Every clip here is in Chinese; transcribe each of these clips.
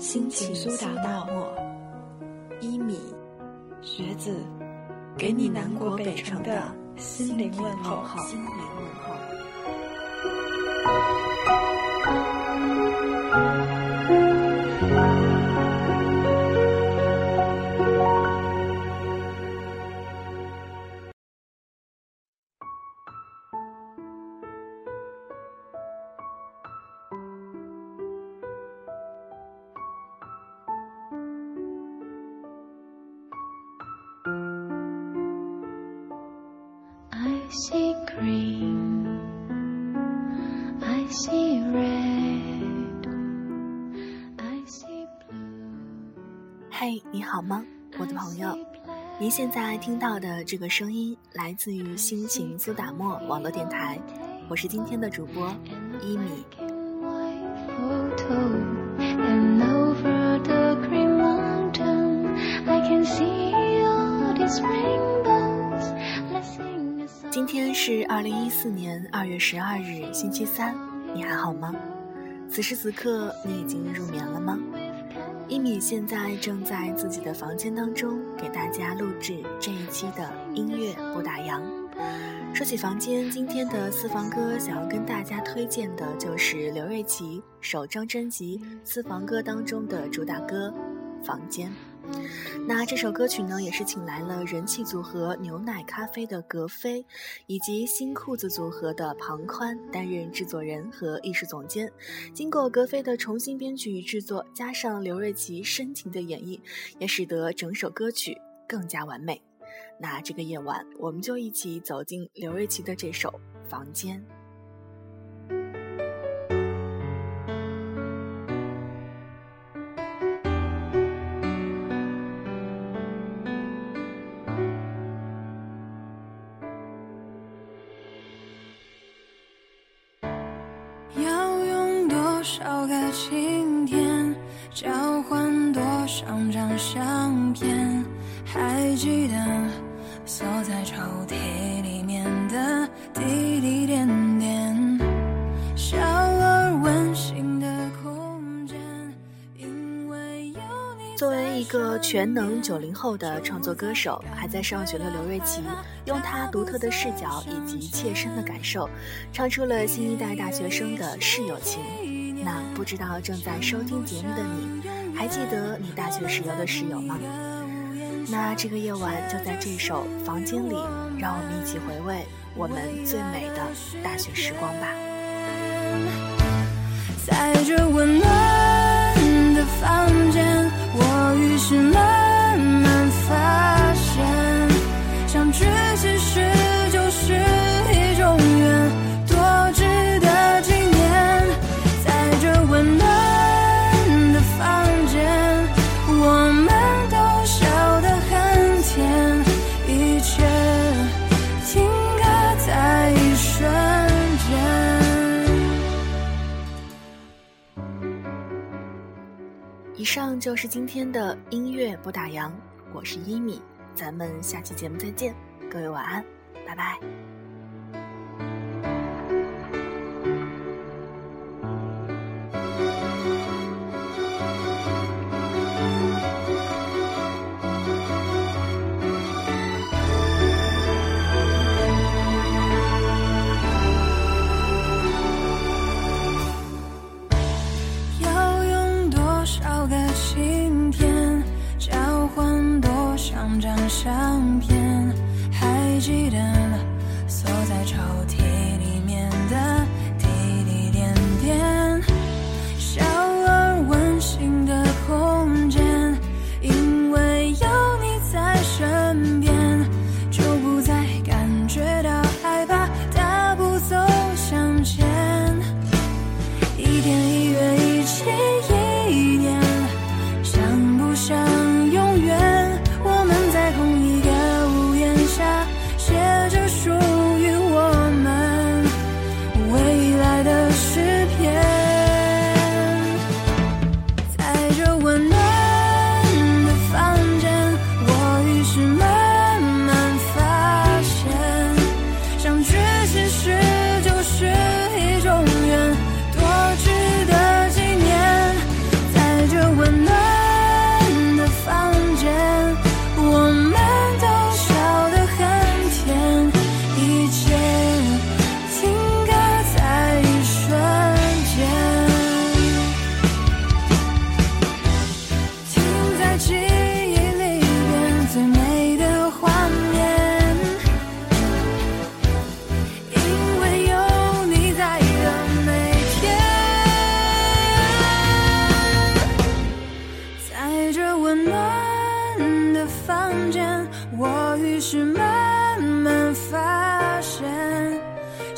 心情苏打大漠，一米，学子，给你南国北城的心灵问候。嘿，你好吗，我的朋友？您现在听到的这个声音来自于心情苏打沫网络电台，我是今天的主播一米。今天是二零一四年二月十二日，星期三，你还好吗？此时此刻，你已经入眠了吗？一米现在正在自己的房间当中给大家录制这一期的音乐不打烊。说起房间，今天的私房歌想要跟大家推荐的就是刘瑞琦首张专辑《私房歌》当中的主打歌《房间》。那这首歌曲呢，也是请来了人气组合牛奶咖啡的格飞，以及新裤子组合的庞宽担任制作人和艺术总监。经过格飞的重新编曲与制作，加上刘瑞琦深情的演绎，也使得整首歌曲更加完美。那这个夜晚，我们就一起走进刘瑞琦的这首《房间》。多少个晴天交换多少张相片还记得锁在抽屉里面的滴滴点点小而温馨的空间因为有你作为一个全能九零后的创作歌手还在上学的刘瑞琦用他独特的视角以及切身的感受唱出了新一代大学生的室友情那不知道正在收听节目的你，还记得你大学时候的室友吗？那这个夜晚就在这首《房间》里，让我们一起回味我们最美的大学时光吧。在这温暖以上就是今天的音乐不打烊，我是一米，咱们下期节目再见，各位晚安，拜拜。锁在抽屉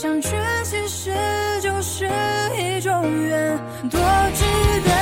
相聚其实就是一种缘，多值得。